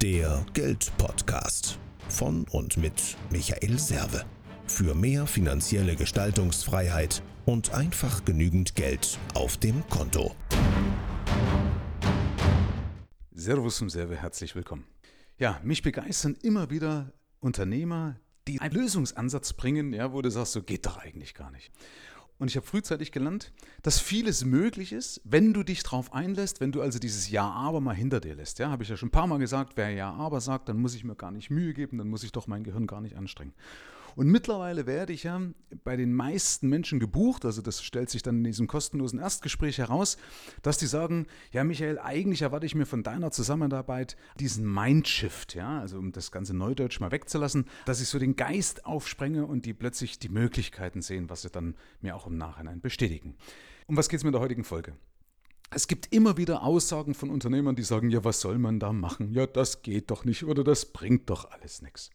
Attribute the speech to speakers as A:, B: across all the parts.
A: Der Geldpodcast von und mit Michael Serve. Für mehr finanzielle Gestaltungsfreiheit und einfach genügend Geld auf dem Konto.
B: Servus zum Serve, herzlich willkommen. Ja, mich begeistern immer wieder Unternehmer, die einen Lösungsansatz bringen, ja, wo du sagst, so geht doch eigentlich gar nicht. Und ich habe frühzeitig gelernt, dass vieles möglich ist, wenn du dich darauf einlässt, wenn du also dieses Ja-Aber mal hinter dir lässt. Ja, habe ich ja schon ein paar Mal gesagt, wer Ja-Aber sagt, dann muss ich mir gar nicht Mühe geben, dann muss ich doch mein Gehirn gar nicht anstrengen. Und mittlerweile werde ich ja bei den meisten Menschen gebucht, also das stellt sich dann in diesem kostenlosen Erstgespräch heraus, dass die sagen, ja Michael, eigentlich erwarte ich mir von deiner Zusammenarbeit diesen Mindshift, ja, also um das ganze Neudeutsch mal wegzulassen, dass ich so den Geist aufsprenge und die plötzlich die Möglichkeiten sehen, was sie dann mir auch im Nachhinein bestätigen. Um was geht es in der heutigen Folge? Es gibt immer wieder Aussagen von Unternehmern, die sagen, ja, was soll man da machen? Ja, das geht doch nicht oder das bringt doch alles nichts.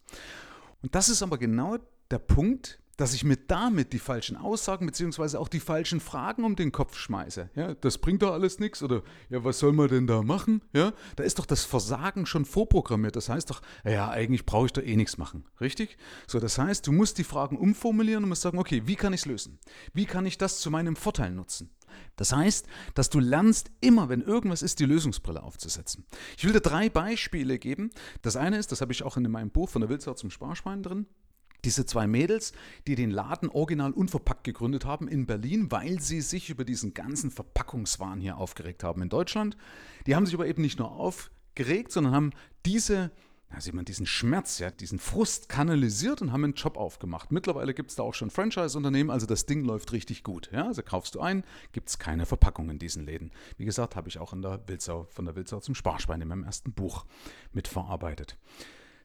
B: Und das ist aber genau der Punkt, dass ich mir damit die falschen Aussagen bzw. auch die falschen Fragen um den Kopf schmeiße. Ja, das bringt doch alles nichts oder ja, was soll man denn da machen? Ja, da ist doch das Versagen schon vorprogrammiert. Das heißt doch, ja, eigentlich brauche ich da eh nichts machen. Richtig? So, das heißt, du musst die Fragen umformulieren und musst sagen, okay, wie kann ich es lösen? Wie kann ich das zu meinem Vorteil nutzen? Das heißt, dass du lernst, immer wenn irgendwas ist, die Lösungsbrille aufzusetzen. Ich will dir drei Beispiele geben. Das eine ist, das habe ich auch in meinem Buch von der Wildsau zum Sparschwein drin, diese zwei Mädels, die den Laden original unverpackt gegründet haben in Berlin, weil sie sich über diesen ganzen Verpackungswahn hier aufgeregt haben in Deutschland. Die haben sich aber eben nicht nur aufgeregt, sondern haben diese ja, sieht man diesen Schmerz, ja, diesen Frust kanalisiert und haben einen Job aufgemacht. Mittlerweile gibt es da auch schon Franchise-Unternehmen, also das Ding läuft richtig gut. Ja, also kaufst du ein, gibt es keine Verpackung in diesen Läden. Wie gesagt, habe ich auch in der Wildsau, von der Wildsau zum Sparschwein in meinem ersten Buch mitverarbeitet.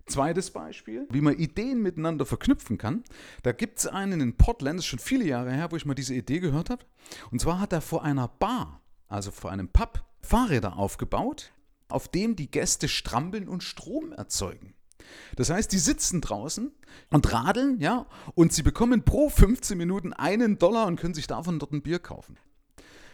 B: Zweites Beispiel, wie man Ideen miteinander verknüpfen kann. Da gibt es einen in Portland, das ist schon viele Jahre her, wo ich mal diese Idee gehört habe. Und zwar hat er vor einer Bar, also vor einem Pub, Fahrräder aufgebaut, auf dem die Gäste strampeln und Strom erzeugen. Das heißt, die sitzen draußen und radeln, ja, und sie bekommen pro 15 Minuten einen Dollar und können sich davon dort ein Bier kaufen.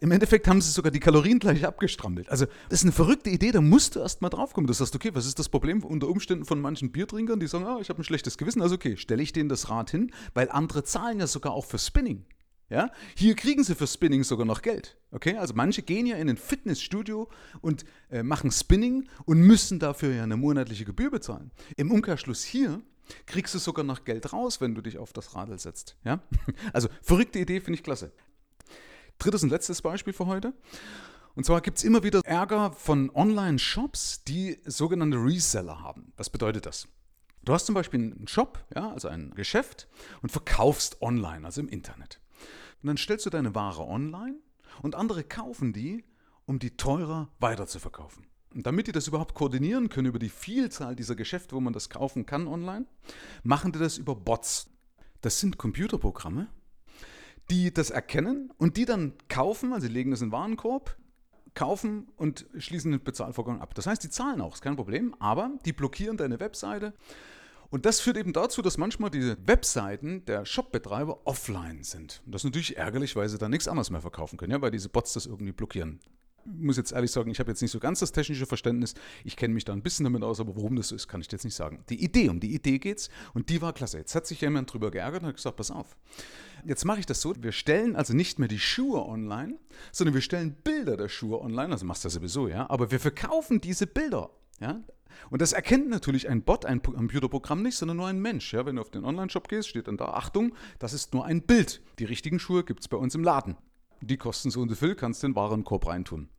B: Im Endeffekt haben sie sogar die Kalorien gleich abgestrampelt. Also, das ist eine verrückte Idee, da musst du erst mal drauf kommen. Du sagst, okay, was ist das Problem unter Umständen von manchen Biertrinkern, die sagen, ah, ich habe ein schlechtes Gewissen, also okay, stelle ich denen das Rad hin, weil andere zahlen ja sogar auch für Spinning. Ja? Hier kriegen sie für Spinning sogar noch Geld. Okay? Also manche gehen ja in ein Fitnessstudio und äh, machen Spinning und müssen dafür ja eine monatliche Gebühr bezahlen. Im Umkehrschluss hier kriegst du sogar noch Geld raus, wenn du dich auf das Radl setzt. Ja? Also verrückte Idee, finde ich klasse. Drittes und letztes Beispiel für heute. Und zwar gibt es immer wieder Ärger von Online-Shops, die sogenannte Reseller haben. Was bedeutet das? Du hast zum Beispiel einen Shop, ja, also ein Geschäft, und verkaufst online, also im Internet. Und dann stellst du deine Ware online und andere kaufen die, um die teurer weiterzuverkaufen. Und damit die das überhaupt koordinieren können über die Vielzahl dieser Geschäfte, wo man das kaufen kann online, machen die das über Bots. Das sind Computerprogramme, die das erkennen und die dann kaufen, also legen das in den Warenkorb, kaufen und schließen den Bezahlvorgang ab. Das heißt, die zahlen auch, ist kein Problem, aber die blockieren deine Webseite. Und das führt eben dazu, dass manchmal diese Webseiten der Shopbetreiber offline sind. Und das ist natürlich ärgerlich, weil sie da nichts anderes mehr verkaufen können, ja, weil diese Bots das irgendwie blockieren muss jetzt ehrlich sagen, ich habe jetzt nicht so ganz das technische Verständnis. Ich kenne mich da ein bisschen damit aus, aber warum das so ist, kann ich jetzt nicht sagen. Die Idee, um die Idee geht's und die war klasse. Jetzt hat sich jemand drüber geärgert und hat gesagt, pass auf. Jetzt mache ich das so, wir stellen also nicht mehr die Schuhe online, sondern wir stellen Bilder der Schuhe online, also machst du das sowieso, ja, aber wir verkaufen diese Bilder, ja. Und das erkennt natürlich ein Bot, ein Computerprogramm nicht, sondern nur ein Mensch. Ja, wenn du auf den Online-Shop gehst, steht dann da, Achtung, das ist nur ein Bild. Die richtigen Schuhe gibt es bei uns im Laden. Die kosten so und so viel, kannst den Warenkorb reintun.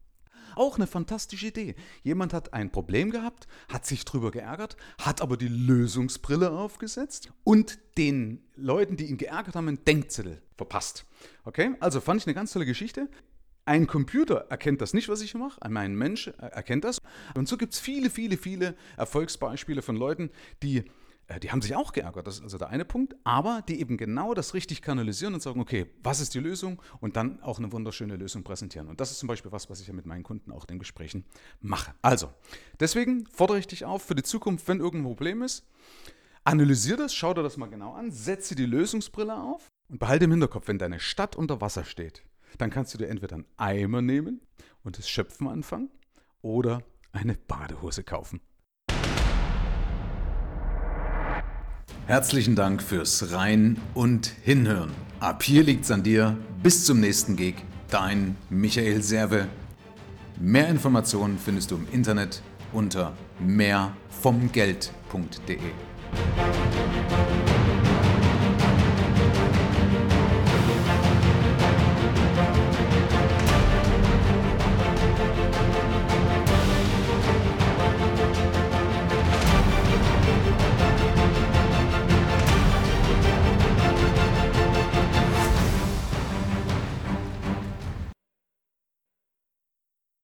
B: Auch eine fantastische Idee. Jemand hat ein Problem gehabt, hat sich drüber geärgert, hat aber die Lösungsbrille aufgesetzt und den Leuten, die ihn geärgert haben, einen Denkzettel verpasst. Okay, also fand ich eine ganz tolle Geschichte. Ein Computer erkennt das nicht, was ich mache, ein Mensch erkennt das. Und so gibt es viele, viele, viele Erfolgsbeispiele von Leuten, die äh, die haben sich auch geärgert, das ist also der eine Punkt, aber die eben genau das richtig kanalisieren und sagen, okay, was ist die Lösung und dann auch eine wunderschöne Lösung präsentieren. Und das ist zum Beispiel was, was ich ja mit meinen Kunden auch in den Gesprächen mache. Also, deswegen fordere ich dich auf für die Zukunft, wenn irgendein Problem ist, analysiere das, schau dir das mal genau an, setze die Lösungsbrille auf und behalte im Hinterkopf, wenn deine Stadt unter Wasser steht, dann kannst du dir entweder einen Eimer nehmen und das Schöpfen anfangen oder eine Badehose kaufen. Herzlichen Dank fürs Rein und Hinhören. Ab hier liegt's an dir. Bis zum nächsten Gig. Dein Michael Serve. Mehr Informationen findest du im Internet unter mehrvomgeld.de.